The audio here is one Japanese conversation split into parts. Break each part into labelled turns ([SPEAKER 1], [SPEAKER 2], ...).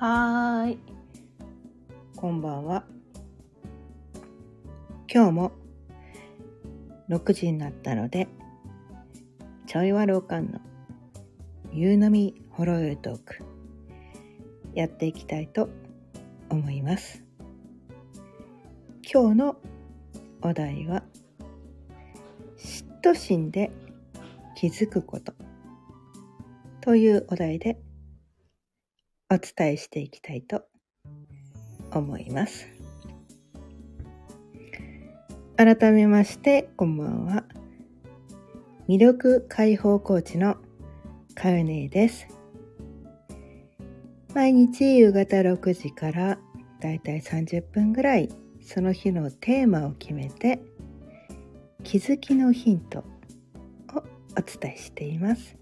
[SPEAKER 1] はーい。こんばんは。今日も6時になったので、ちょいわろうかんの夕飲みほろよいトーク、やっていきたいと思います。今日のお題は、嫉妬心で気づくことというお題でお伝えしていきたいと思います。改めまして、こんばんは。魅力解放コーチのかよねです。毎日夕方6時からだいたい30分ぐらいその日のテーマを決めて気づきのヒントをお伝えしています。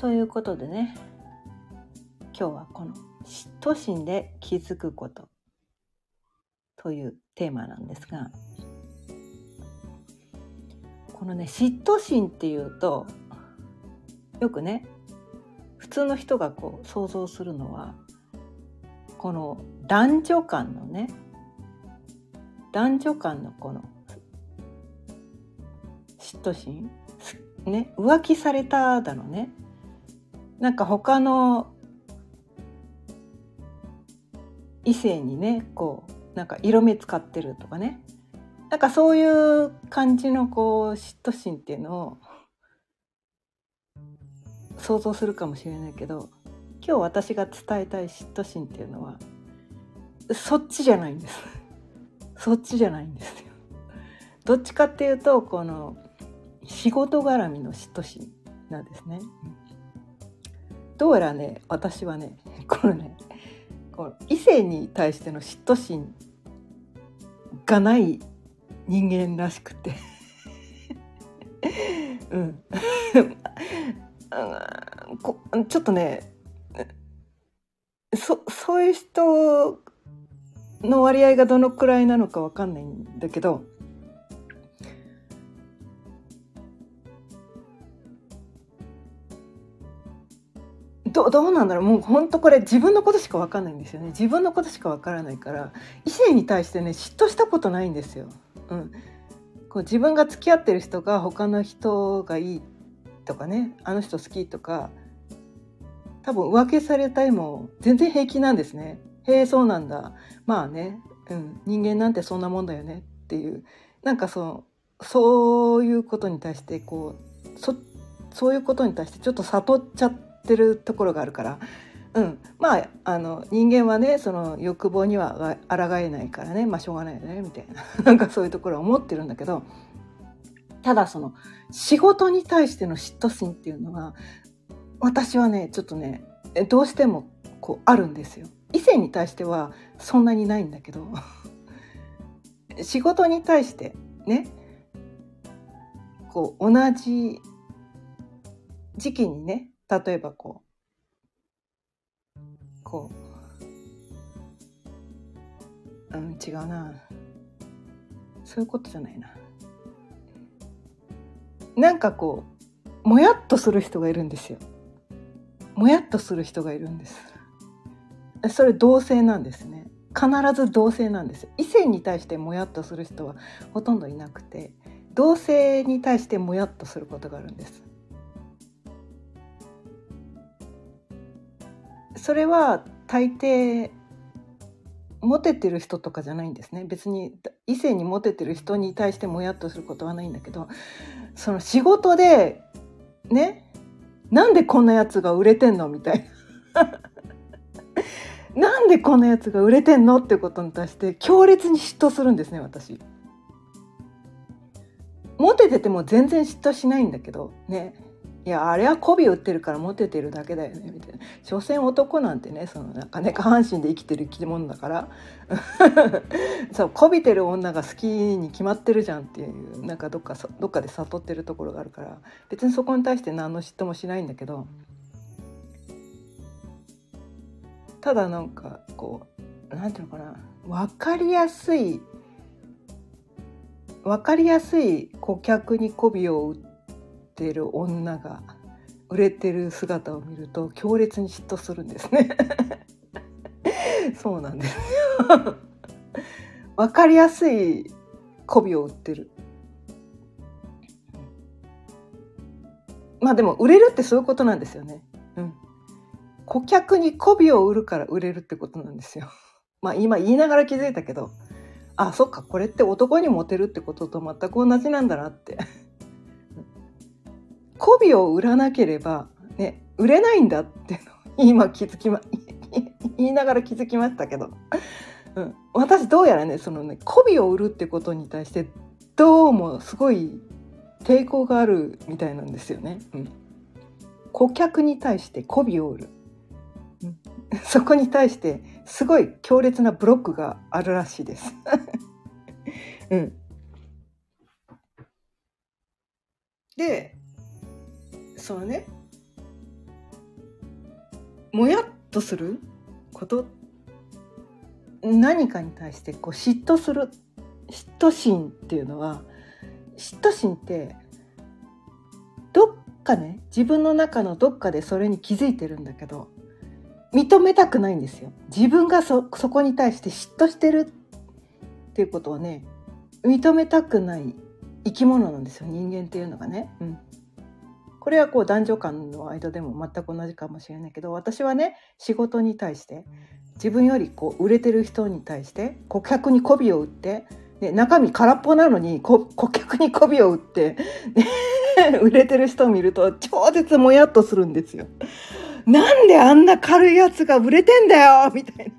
[SPEAKER 1] ということでね今日はこの嫉妬心で気づくことというテーマなんですがこのね嫉妬心っていうとよくね普通の人がこう想像するのはこの男女間のね男女間のこの嫉妬心ね浮気されただのねなんか他の異性にねこうなんか色目使ってるとかね。なんかそういう感じのこう嫉妬心っていうのを想像するかもしれないけど今日私が伝えたい嫉妬心っていうのはそっちじゃないんです。そっちじゃないんですよ。どっちかっていうとこの仕事絡みの嫉妬心なんですね。どうやらね私はね このねこの異性に対しての嫉妬心がない人間らしくて。うん。こちょっとねそそういう人の割合がどのくらいなのかわかんないんだけどどどうなんだろう。もう本当これ自分のことしか分かんないんですよね。自分のことしか分からないから異性に対してね嫉妬したことないんですよ。うん、こう自分が付き合ってる人が他の人がいいとかねあの人好きとか多分浮気されたいも全然平気なんですね。へえそうなんだ。まあね、うん、人間なんてそんなもんだよね。っていう。なんかそうそういうことに対してこうそそういうことに対してちょっと悟っちゃって。ってるところがあるから、うん、まああの人間はねその欲望には抗えないからね。まあしょうがないよね。みたいな。なんかそういうところは思ってるんだけど。ただその仕事に対しての嫉妬心っていうのは私はねちょっとねどうしてもこうあるんですよ。異性に対してはそんなにないんだけど。仕事に対してねこう同じ時期にね例えばこう。こう。うん違うな。そういうことじゃないな。なんかこうもやっとする人がいるんですよ。もやっとする人がいるんです。それ同性なんですね。必ず同性なんです異性に対してもやっとする人はほとんどいなくて同性に対してもやっとすることがあるんです。それは大抵モテてる人とかじゃないんですね。別に異性にモテてる人に対してもやっとすることはないんだけどその仕事でねなんでこんなやつが売れてんのみたいな。なんでこんなやつが売れてんのってことに対して強烈に嫉妬するんですね私。モテてても全然嫉妬しないんだけどね。いやあれは媚び売ってるからモテてるだけだよねみたいな。所詮男なんてねそのなんかね下半身で生きてる生き物だから。そう媚びてる女が好きに決まってるじゃんっていうなんかどっかどっかで悟ってるところがあるから。別にそこに対して何の嫉妬もしないんだけど。ただなんかこうなんていうのかな。分かりやすい分かりやすい顧客に媚びを売っててる女が売れてる姿を見ると強烈に嫉妬するんですね そうなんですよわかりやすい媚びを売ってるまあでも売れるってそういうことなんですよね。うん。顧客に媚びを売るから売れるってことなんですよ。まあ今言いながら気づいたけど、あ、そっか、これって男にモテるってことと全く同じなんだなって。媚びを売らなければ、ね、売れないんだって 今気づきま、言いながら気づきましたけど。うん、私どうやらねそのね媚びを売るってことに対してどうもすごい抵抗があるみたいなんですよね。うん、顧客に対して媚びを売る、うん、そこに対してすごい強烈なブロックがあるらしいです。うん、でそのね。もやっとする？こと？何かに対してこう嫉妬する？嫉妬心っていうのは嫉妬心ってどっかね自分の中のどっかでそれに気づいてるんだけど認めたくないんですよ。自分がそこに対して嫉妬してるっていうことをね認めたくない生き物なんですよ。人間っていうのがね。うん、これはこう男女間の間でも全く同じかもしれないけど私はね仕事に対して自分よりこう売れてる人に対して顧客に媚びを売ってね、中身空っぽなのに顧客に媚びを売って、ね、売れてる人を見ると超絶もやっとするんですよ。なんであんな軽いやつが売れてんだよみたいな。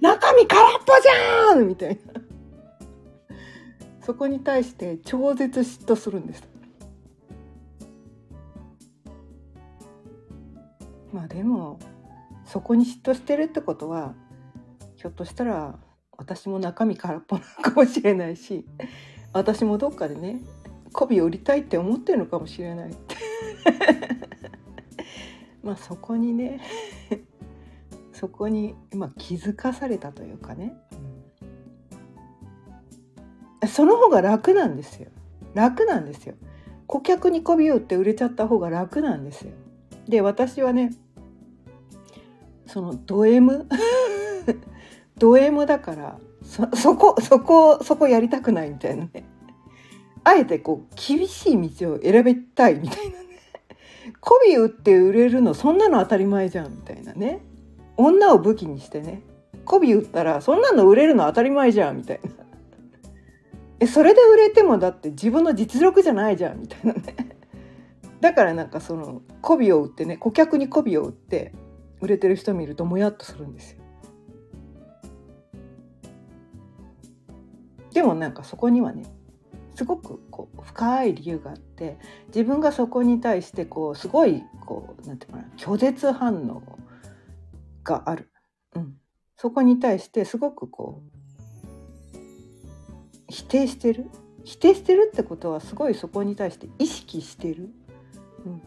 [SPEAKER 1] 中身空っぽじゃんみたいな。そこに対して超絶嫉妬するんです。まあでもそこに嫉妬してるってことはひょっとしたら私も中身空っぽなのかもしれないし私もどっかでね媚びを売りたいって思ってるのかもしれない まあそこにね そこに、まあ、気づかされたというかね、うん、その方が楽なんですよ。楽なんですよ。顧客に媚びを売って売れちゃった方が楽なんですよ。で私はねそのド M ド M だからそそこそこそこやりたくないみたいなね。あえてこう厳しい道を選びたいみたいなね。媚び売って売れるのそんなの当たり前じゃんみたいなね。女を武器にしてね。媚び売ったらそんなの売れるの当たり前じゃんみたいな。えそれで売れてもだって自分の実力じゃないじゃんみたいなね。だからなんかその媚びを売ってね顧客に媚びを売って売れてる人見るともやっとするんですよ。でもなんかそこにはねすごくこう深い理由があって自分がそこに対してこうすごいこうなんていうかな拒絶反応がある、うん、そこに対してすごくこう否定してる。否定してるってことはすごいそこに対して意識してる、うん、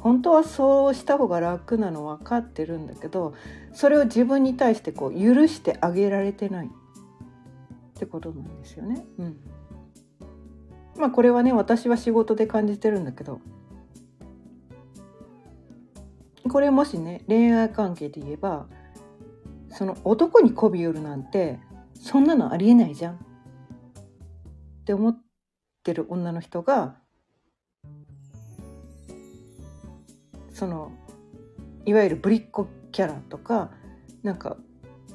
[SPEAKER 1] 本当はそうした方が楽なの分かってるんだけどそれを自分に対してこう許してあげられてない。ってことなんですよね。うん、まあこれはね私は仕事で感じてるんだけど。これもしね恋愛関係で言えばその男に媚び売るなんてそんなのありえないじゃん。って思ってる女の人がそのいわゆるぶりっ子キャラとかなんか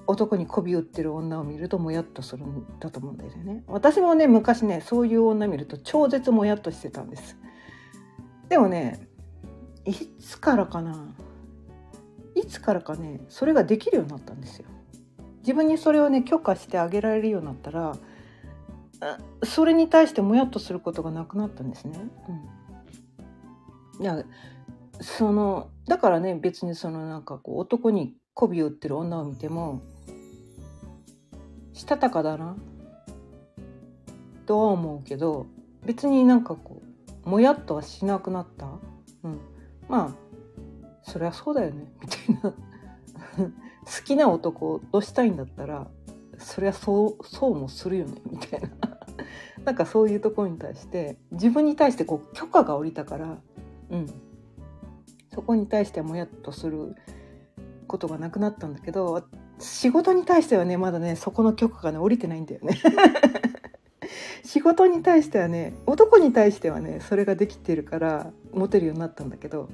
[SPEAKER 1] 男に媚び売ってる女を見るともやっとするんだと思うんだよね。私もね昔ねそういう女見ると超絶もやっとしてたんです。でもねいつからかな？いつからかねそれができるようになったんですよ。自分にそれをね許可してあげられるようになったらそれに対してもやっとすることがなくなったんですね、うん、いやそのだからね別にそのなんかこう男に媚びを売ってる女を見てもしたたかだなとは思うけど別になんかこうもやっとはしなくなった、うん、まあそりゃそうだよねみたいな。好きな男をどしたいんだったらそりゃそうそうもするよねみたいな。なんかそういうところに対して自分に対してこう許可が下りたからうん、そこに対してもやっとすることがなくなったんだけど仕事に対してはねまだねそこの許可がね降りてないんだよね。仕事に対してはね男に対してはねそれができてるからモテるようになったんだけど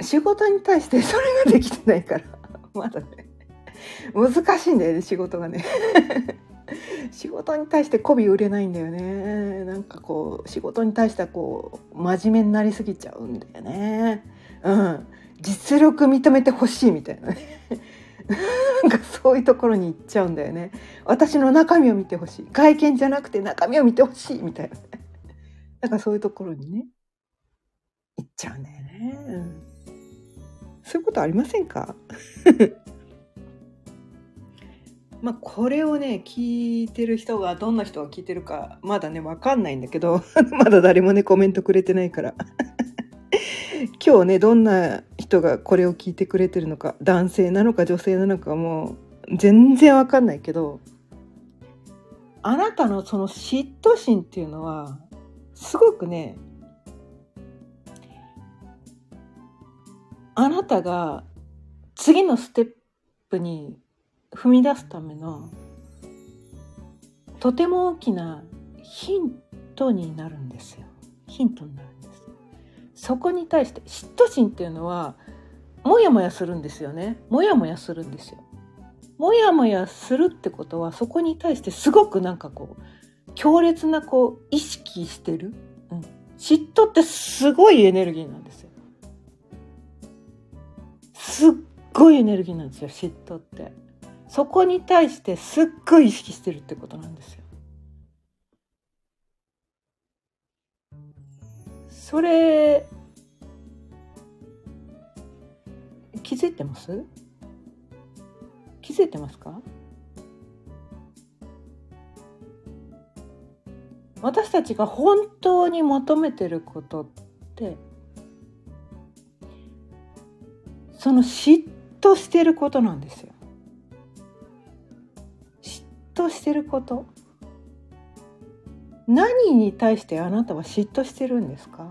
[SPEAKER 1] 仕事に対して それができてないからまだね難しいんだよね仕事がね。仕事に対して媚び売れないんだよね。なんかこう仕事に対してはこう真面目になりすぎちゃうんだよね。うん。実力認めてほしいみたいなね。なんかそういうところに行っちゃうんだよね。私の中身を見てほしい。外見じゃなくて中身を見てほしいみたいななんかそういうところにね行っちゃうんだよね、うん、そういうことありませんか？まあこれをね聞いてる人がどんな人が聞いてるかまだね分かんないんだけど まだ誰もねコメントくれてないから。今日ねどんな人がこれを聞いてくれてるのか男性なのか女性なのかもう全然分かんないけどあなたのその嫉妬心っていうのはすごくねあなたが次のステップに踏み出すためのとても大きなヒントになるんですよ。ヒントになるんですそこに対して嫉妬心っていうのはモヤモヤするんですよね。モヤモヤするんですよ。モヤモヤするってことはそこに対してすごくなんかこう強烈なこう意識してる、うん、嫉妬ってすごいエネルギーなんですよ。すっごいエネルギーなんですよ嫉妬って。そこに対してすっごい意識してるってことなんですよ。それ気づいてます？気づいてますか？私たちが本当に求めてることってその嫉妬してることなんですよ。妬してること何に対してあなたは嫉妬してるんですか？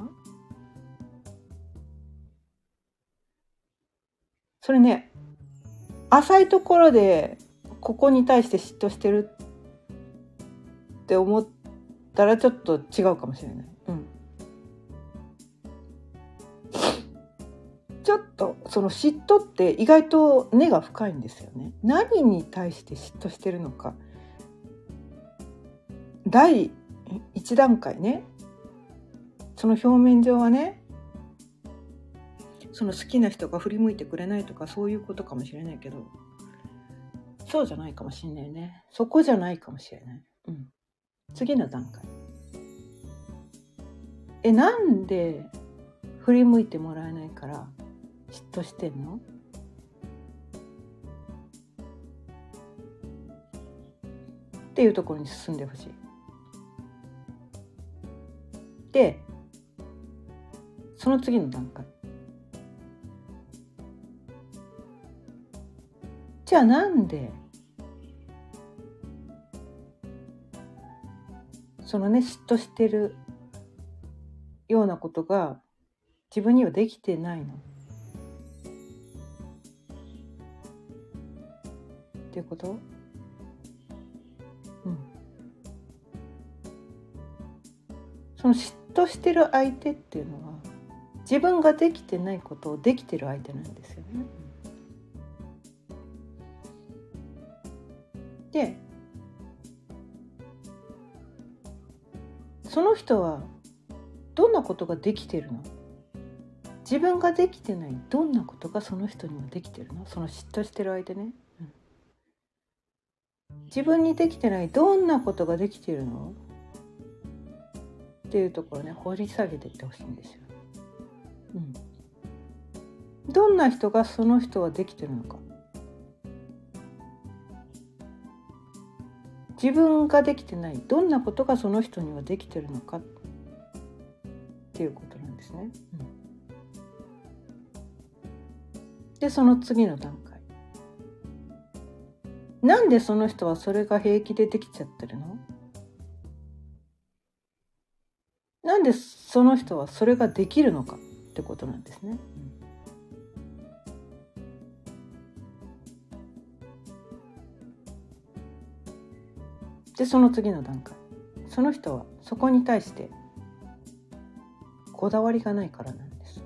[SPEAKER 1] それね浅いところでここに対して嫉妬してるって思ったらちょっと違うかもしれない。うんちょっとその嫉妬って意外と根が深いんですよね。何に対して嫉妬してるのか第1段階ね。その表面上はねその好きな人が振り向いてくれないとかそういうことかもしれないけどそうじゃないかもしれないね。そこじゃないかもしれない、うん、次の段階。えなんで振り向いてもらえないから嫉妬してんの？っていうところに進んでほしい。でその次の段階。じゃあなんでそのね嫉妬してるようなことが自分にはできてないの？っていうこと？うん。その嫉としてる相手っていうのは自分ができてないことをできてる相手なんですよね。でその人はどんなことができてるの？自分ができてないどんなことがその人にはできてるの？その嫉妬してる相手ね、うん、自分にできてないどんなことができてるの？っていうところね掘り下げていってほしいんですよ。うん、どんな人がその人はできてるのか。自分ができてないどんなことがその人にはできてるのか。っていうことなんですね。うん、でその次の段階。なんでその人はそれが平気でできちゃってるの？なんでその人はそれができるのかってことなんですね。でその次の段階。その人はそこに対してこだわりがないからなんです。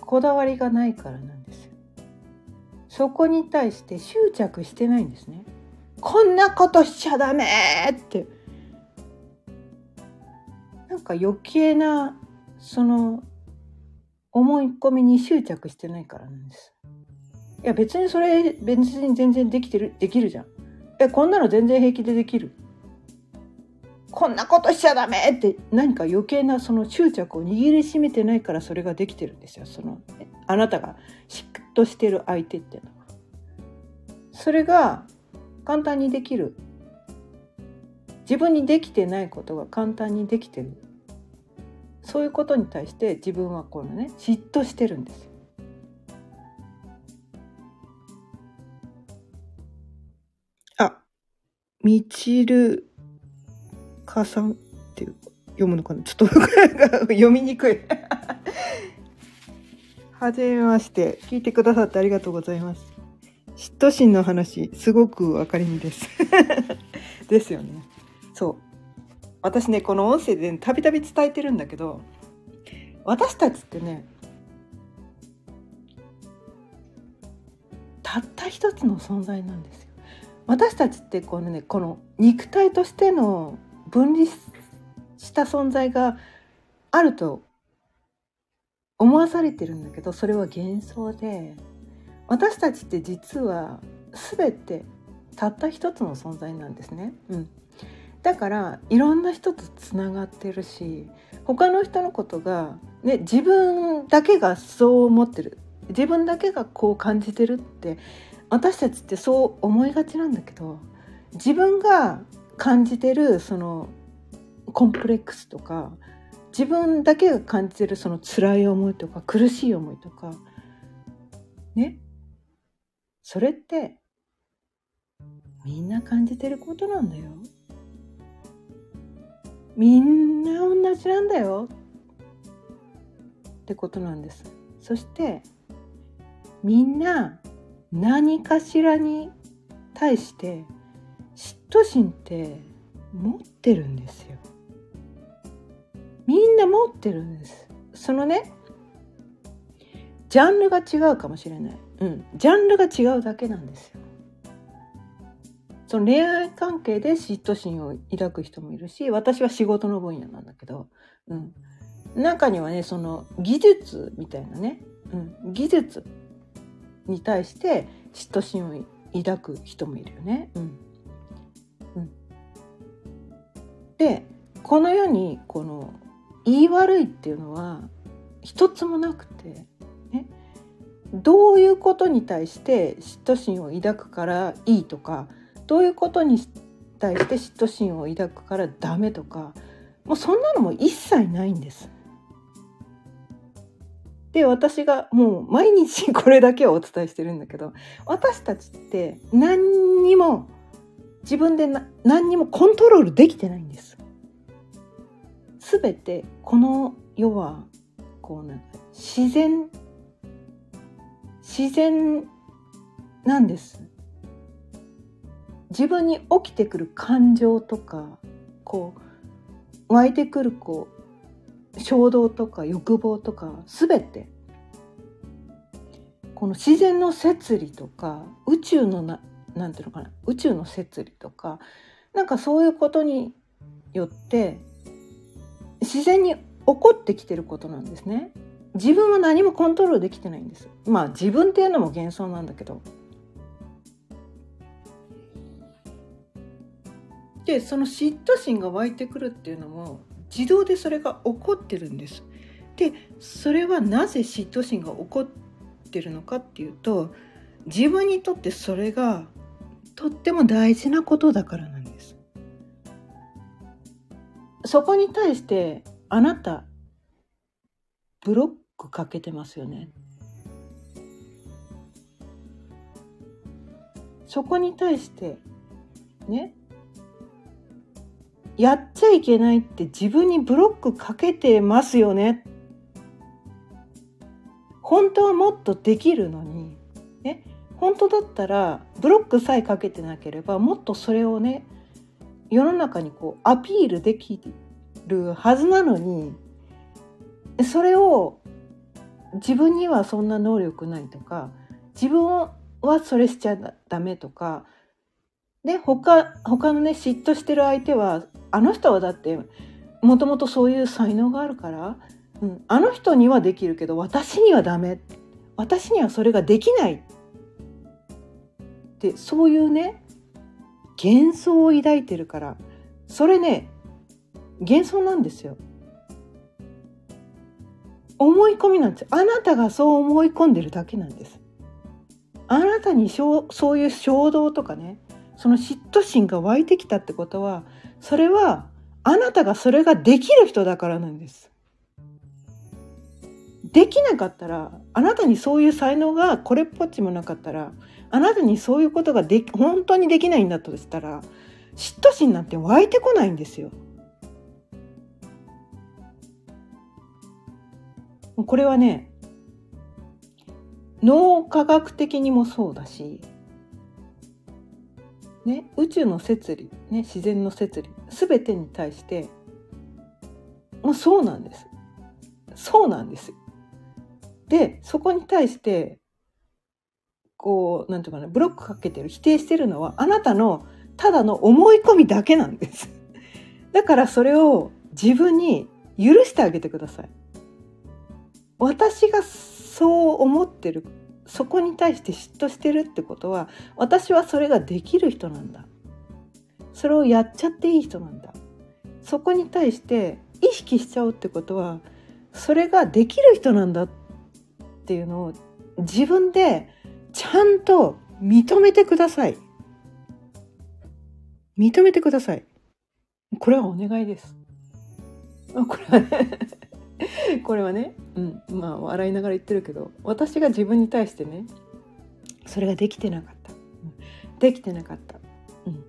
[SPEAKER 1] こだわりがないからなんですそこに対して執着してないんですね。こんなことしちゃダメって。なんか余計なその思い込みに執着してないからなんです。いや別にそれ別に全然できてるできるじゃん。えこんなの全然平気でできる？こんなことしちゃダメ！って何か余計なその執着を握りしめてないからそれができてるんですよ。そのあなたが嫉妬してる相手っていうのは。それが簡単にできる自分にできてないことが簡単にできてる。そういうことに対して自分はこのね嫉妬してるんです。よ。あ、みちるかさんっていう読むのかな？ちょっと読みにくい。はじめまして。聞いてくださってありがとうございます。嫉妬心の話すごくわかりみです。ですよね。そう。私ねこの音声でたびたび伝えてるんだけど私たちってねたった一つの存在なんですよ。私たちってこのねこの肉体としての分離した存在があると思わされてるんだけどそれは幻想で私たちって実は全てたった一つの存在なんですね。うん、だからいろんな人とつながってるし他の人のことが、ね、自分だけがそう思ってる自分だけがこう感じてるって私たちってそう思いがちなんだけど自分が感じてるそのコンプレックスとか自分だけが感じてるその辛い思いとか苦しい思いとかねそれってみんな感じてることなんだよ。みんな同じなんだよってことなんです。そしてみんな何かしらに対して嫉妬心って持ってるんですよ。みんな持ってるんです。そのねジャンルが違うかもしれない。うん、ジャンルが違うだけなんですよ。その恋愛関係で嫉妬心を抱く人もいるし私は仕事の分野なんだけど、うん、中にはねその技術みたいなね、うん、技術に対して嫉妬心を抱く人もいるよね。うん。うん、でこの世にこの言い悪いっていうのは一つもなくて、ね、どういうことに対して嫉妬心を抱くからいいとかどういうことに対して嫉妬心を抱くからダメとかもうそんなのも一切ないんです。で私がもう毎日これだけをお伝えしてるんだけど私たちって何にも自分で何にもコントロールできてないんです。すべてこの世はこうなんか自然自然なんです。自分に起きてくる感情とかこう湧いてくるこう衝動とか欲望とか全てこの自然の摂理とか宇宙のななんていうのかな宇宙の摂理とかなんかそういうことによって自然に起こってきてることなんですね。自分は何もコントロールできてないんです。まあ自分っていうのも幻想なんだけどでその嫉妬心が湧いてくるっていうのも自動でそれが起こってるんです。でそれはなぜ嫉妬心が起こってるのかっていうと自分にとってそれがとっても大事なことだからなんです。そこに対してあなたブロックかけてますよね。そこに対してねやっちゃいけないって自分にブロックかけてますよね。本当はもっとできるのに。ね。本当だったらブロックさえかけてなければもっとそれをね世の中にこうアピールできるはずなのにそれを自分にはそんな能力ないとか自分はそれしちゃダメとかで他他のね嫉妬してる相手はあの人はだってもともとそういう才能があるから、うん、あの人にはできるけど私にはダメ。私にはそれができない。ってそういうね幻想を抱いてるから。それね幻想なんですよ。思い込みなんです。あなたがそう思い込んでるだけなんです。あなたにそういう衝動とかねその嫉妬心が湧いてきたってことはそれはあなたがそれができる人だからなんですできなかったらあなたにそういう才能がこれっぽっちもなかったらあなたにそういうことがで本当にできないんだとしたら嫉妬心なんて湧いてこないんですよ。これはね脳科学的にもそうだし、ね、宇宙の摂理、ね、自然の摂理全てに対してもうそうなんです。そうなんですでそこに対してこうなんていうかなブロックかけてる否定してるのはあなたのただの思い込みだけなんです。だからそれを自分に許してあげてください。私がそう思ってるそこに対して嫉妬してるってことは私はそれができる人なんだ。それをやっちゃっていい人なんだ。そこに対して意識しちゃうってことはそれができる人なんだっていうのを自分でちゃんと認めてください。認めてください。これはお願いです。これはね。これはね、うん、まあ笑いながら言ってるけど私が自分に対してねそれができてなかった、うん、できてなかった、うん、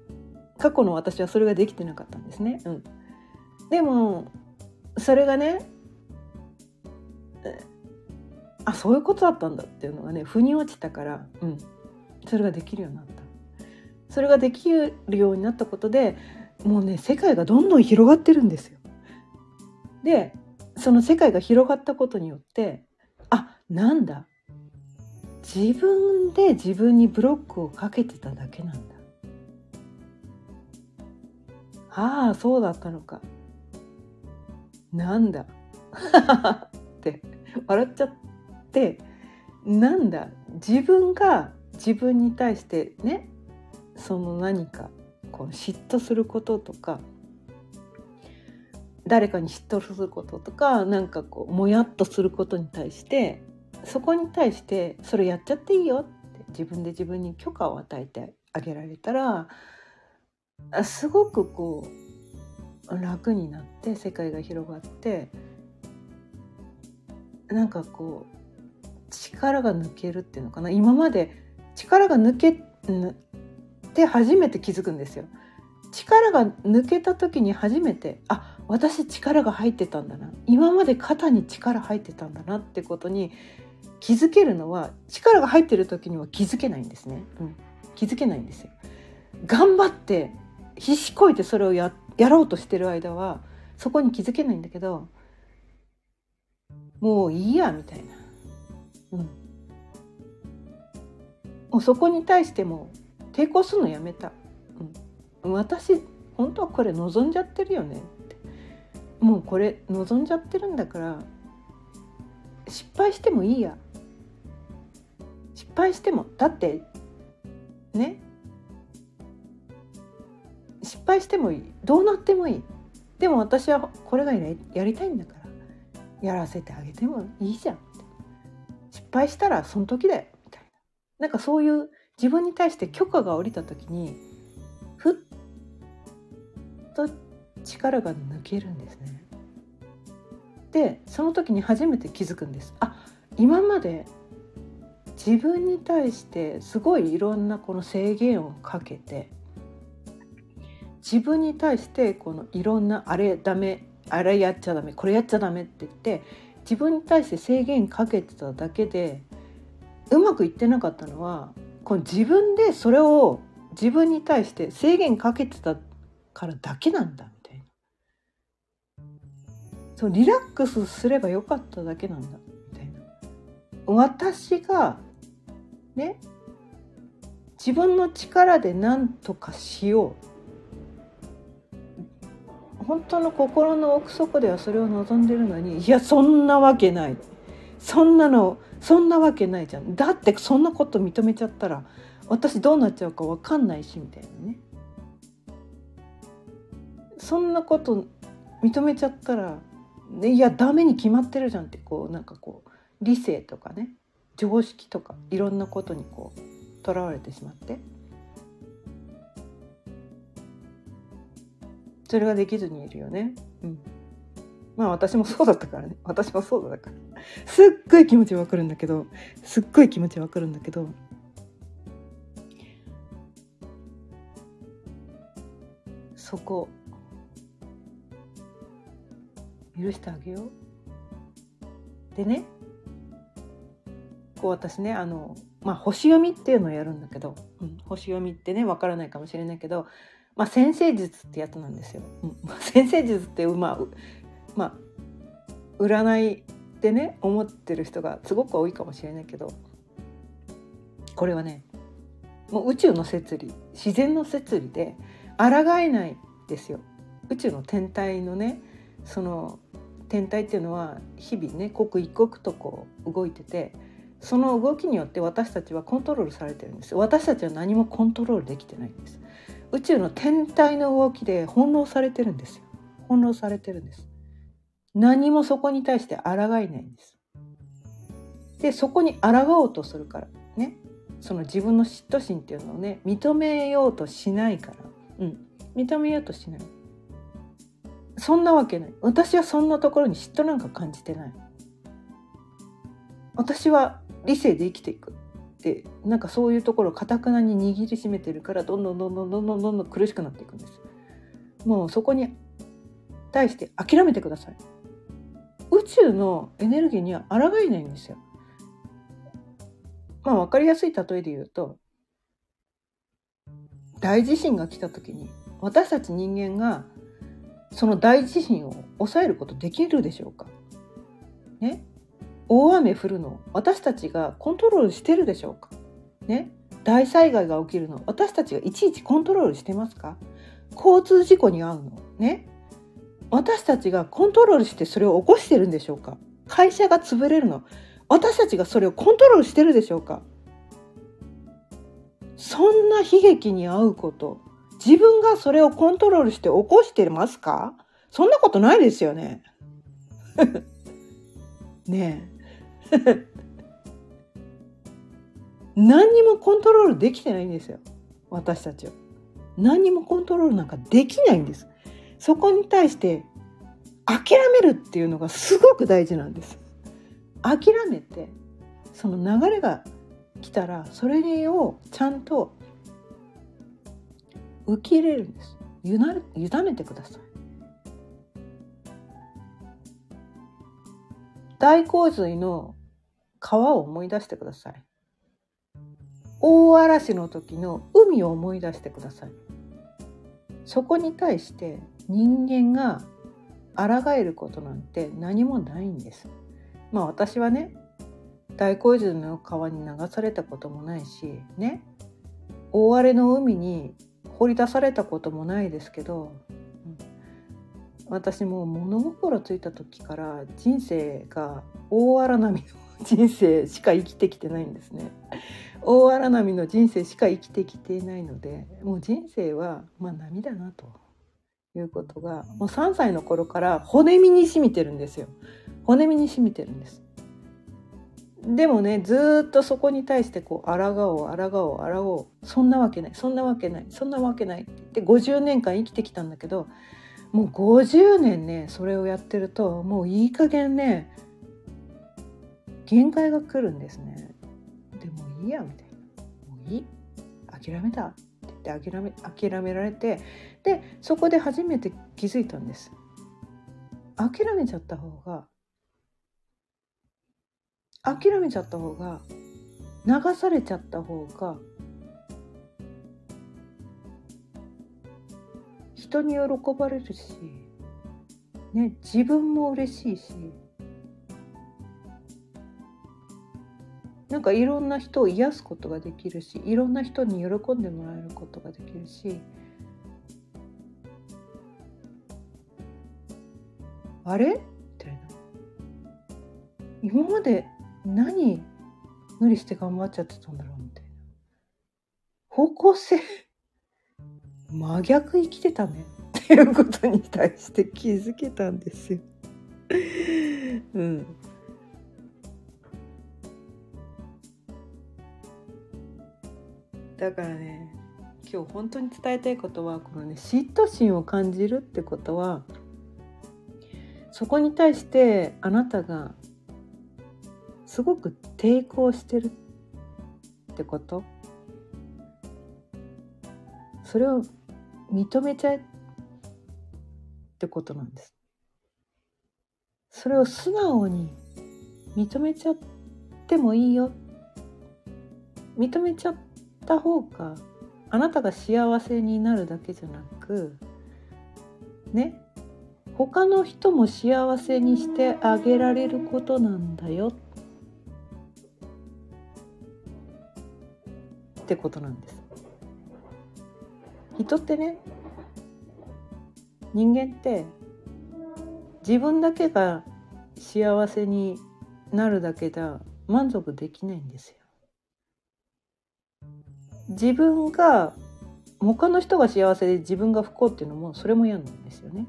[SPEAKER 1] 過去の私はそれができてなかったんですね、うん、でもそれがねあそういうことだったんだっていうのがね腑に落ちたから、うん、それができるようになった。それができるようになったことでもうね世界がどんどん広がってるんですよ。でその世界が広がったことによってあなんだ。自分で自分にブロックをかけてただけなんだ。ああそうだったのか。なんだ。って笑っちゃってなんだ。自分が自分に対してねその何かこう嫉妬することとか誰かに嫉妬することとかなんかこうもやっとすることに対してそこに対してそれやっちゃっていいよって自分で自分に許可を与えてあげられたらすごくこう楽になって世界が広がってなんかこう力が抜けるっていうのかな今まで力が抜けて初めて気づくんですよ。力が抜けた時に初めてあ私力が入ってたんだな。今まで肩に力入ってたんだなってことに気づけるのは力が入ってる時には気づけないんですね、うん、気づけないんですよ。頑張って必死こいてそれをややろうとしてる間はそこに気づけないんだけどもういいやみたいな、うん、もうそこに対しても抵抗するのやめた、うん、私本当はこれ望んじゃってるよね。もうこれ望んじゃってるんだから失敗してもいいや。失敗してもだってね。失敗してもいい。どうなってもいい。でも私はこれがやりたいんだからやらせてあげてもいいじゃん。失敗したらその時だよ。みたいな。なんかそういう自分に対して許可が下りた時にふっと力が抜けるんですね。でその時に初めて気づくんです。あ今まで自分に対してすごいいろんなこの制限をかけて自分に対してこのいろんなあれダメあれやっちゃダメこれやっちゃダメって言って自分に対して制限かけてただけでうまくいってなかったのはこの自分でそれを自分に対して制限かけてたからだけなんだそうリラックスすればよかっただけなんだみたいな。私がね自分の力で何とかしよう。本当の心の奥底ではそれを望んでるのにいやそんなわけない。そんなのそんなわけないじゃん。だってそんなこと認めちゃったら私どうなっちゃうか分かんないしみたいなね。そんなこと認めちゃったらいやダメに決まってるじゃんってこうなんかこう理性とかね常識とかいろんなことにこうとらわれてしまって。それができずにいるよね。うん。まあ私もそうだったからね。私もそうだったから。すっごい気持ちわかるんだけどすっごい気持ちわかるんだけどそこ許してあげようでねこう私ねあのまあ星読みっていうのをやるんだけど、うん、星読みってねわからないかもしれないけどまあ先生術ってやつなんですよ。うん、先生術ってまあまあ占いってね思ってる人がすごく多いかもしれないけどこれはねもう宇宙の摂理自然の摂理で抗えないですよ宇宙の天体のねその天体っていうのは日々ね刻一刻とこう動いててその動きによって私たちはコントロールされてるんです。私たちは何もコントロールできてないんです。宇宙の天体の動きで翻弄されてるんですよ。翻弄されてるんです。何もそこに対して抗えないんです。でそこに抗おうとするからね。その自分の嫉妬心っていうのをね認めようとしないから、うん、認めようとしない。そんなわけない。私はそんなところに嫉妬なんか感じてない。私は理性で生きていく。ってなんかそういうところをかたくなに握りしめてるからどんどんどんどんどんどんどん苦しくなっていくんです。もうそこに対して諦めてください。宇宙のエネルギーには抗えないんですよ。まあ分かりやすい例えで言うと大地震が来た時に私たち人間がその大地震を抑えることできるでしょうか？ね？大雨降るの私たちがコントロールしてるでしょうか？ね？大災害が起きるの私たちがいちいちコントロールしてますか？交通事故に遭うのね？私たちがコントロールしてそれを起こしてるんでしょうか？会社が潰れるの私たちがそれをコントロールしてるでしょうか？そんな悲劇に遭うこと自分がそれをコントロールして起こしてますか？そんなことないですよね。ねえ。何にもコントロールできてないんですよ。私たちは。何にもコントロールなんかできないんです。そこに対して諦めるっていうのがすごく大事なんです。諦めてその流れが来たらそれをちゃんと受け入れるんです。委ねてください。大洪水の川を思い出してください。大嵐の時の海を思い出してください。そこに対して人間が抗えることなんて何もないんです。まあ私はね大洪水の川に流されたこともないしね大荒れの海に放り出されたこともないですけど、うん、私も物心ついた時から人生が大荒波の人生しか生きてきてないんですね。大荒波の人生しか生きてきていないのでもう人生はまあ波だなと。いうことがもう3歳の頃から骨身に染みてるんですよ骨身に染みてるんですでもねずっとそこに対してこう抗おう抗おう抗おう。そんなわけない。そんなわけない。そんなわけない。って50年間生きてきたんだけどもう50年ねそれをやってるともういい加減ね限界が来るんですね。でもいいやみたいな。もういい？諦めた。って言って諦め諦められてでそこで初めて気づいたんです。諦めちゃった方が諦めちゃった方が流されちゃった方が人に喜ばれるし、ね、自分も嬉しいしなんかいろんな人を癒すことができるしいろんな人に喜んでもらえることができるしあれ？みたいな。今まで何無理して頑張っちゃってたんだろうみたいな方向性真逆生きてたねっていうことに対して気づけたんですよ。うんだからね今日本当に伝えたいことはこのね嫉妬心を感じるってことはそこに対してあなたがすごく抵抗してるってこと？それを認めちゃえってことなんです。それを素直に認めちゃってもいいよ。認めちゃった方があなたが幸せになるだけじゃなくね？他の人も幸せにしてあげられることなんだよ。ってことなんです。人ってね人間って自分だけが幸せになるだけじゃ満足できないんですよ。自分が他の人が幸せで自分が不幸っていうのもそれも嫌なんですよね。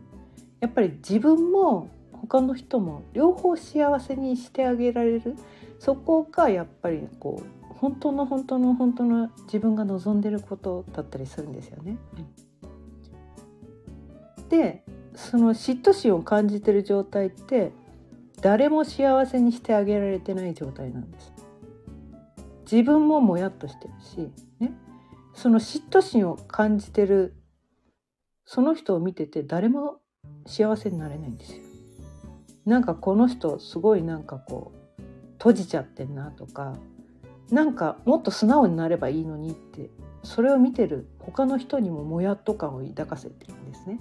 [SPEAKER 1] やっぱり自分も他の人も両方幸せにしてあげられるそこがやっぱりこう本当の本当の本当の自分が望んでることだったりするんですよね。でその嫉妬心を感じてる状態って誰も幸せにしてあげられてない状態なんです。自分ももやっとしてるし、ね、その嫉妬心を感じてるその人を見てて誰も幸せになれないんですよ。なんかこの人すごいなんかこう閉じちゃってんなとかなんかもっと素直になればいいのにってそれを見てる他の人にももやっと感を抱かせてるんですね。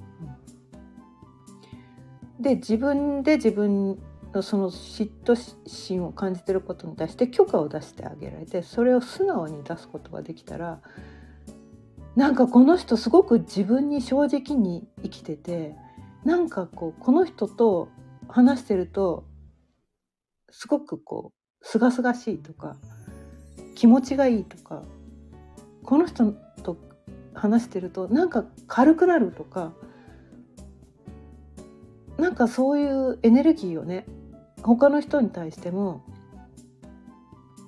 [SPEAKER 1] で自分で自分のその嫉妬心を感じてることに対して許可を出してあげられてそれを素直に出すことができたらなんかこの人すごく自分に正直に生きててなんかこうこの人と話してるとすごくこうすがすがしいとか気持ちがいいとかこの人と話してるとなんか軽くなるとかなんかそういうエネルギーをね他の人に対しても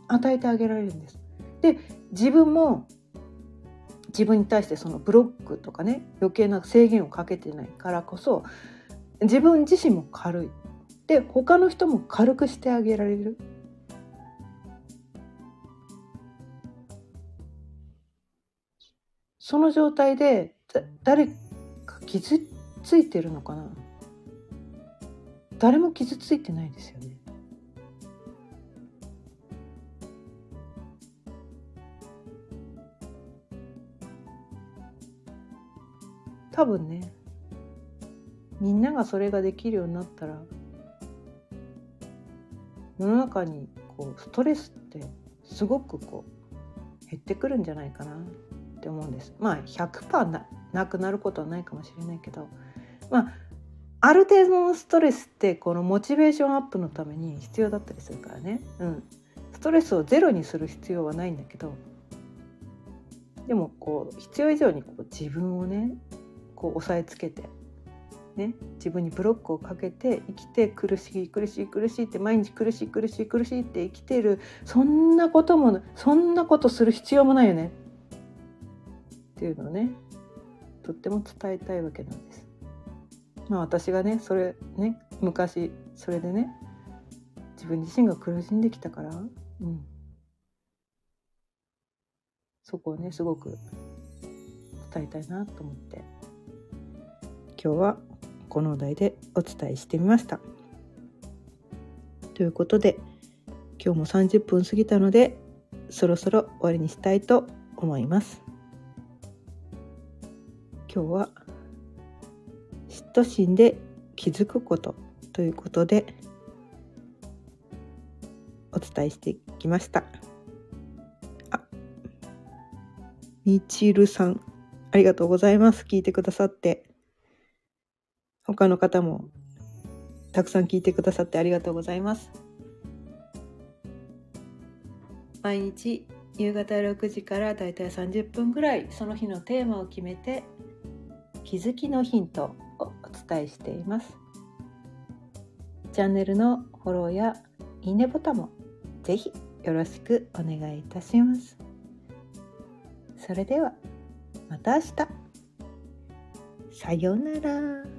[SPEAKER 1] 与えてあげられるんです。で自分も自分に対してそのブロックとかね余計な制限をかけてないからこそ自分自身も軽いで他の人も軽くしてあげられるその状態で誰か傷ついてるのかな？誰も傷ついてないですよね。多分ねみんながそれができるようになったら世の中にこうストレスってすごくこう減ってくるんじゃないかなって思うんです。まあ100%ななくなることはないかもしれないけどまあある程度のストレスってこのモチベーションアップのために必要だったりするからね、うん、ストレスをゼロにする必要はないんだけどでもこう必要以上にこう自分をねこう押さえつけて、ね、自分にブロックをかけて生きて苦しい苦しい苦しいって毎日苦しい苦しい苦しいって生きてるそんなこともそんなことする必要もないよね。っていうのをねとっても伝えたいわけなんです。まあ私がねそれね昔それでね自分自身が苦しんできたから、うん、そこをねすごく答えたいなと思って今日はこのお題でお伝えしてみました。ということで今日も30分過ぎたのでそろそろ終わりにしたいと思います。今日は嫉妬心で気づくことということでお伝えしてきました。あ、みちるさん、ありがとうございます。聞いてくださって。他の方もたくさん聞いてくださってありがとうございます。毎日夕方6時からだいたい30分ぐらいその日のテーマを決めて気づきのヒントをお伝えしています。チャンネルのフォローやいいねボタンもぜひよろしくお願いいたします。それではまた明日。さようなら。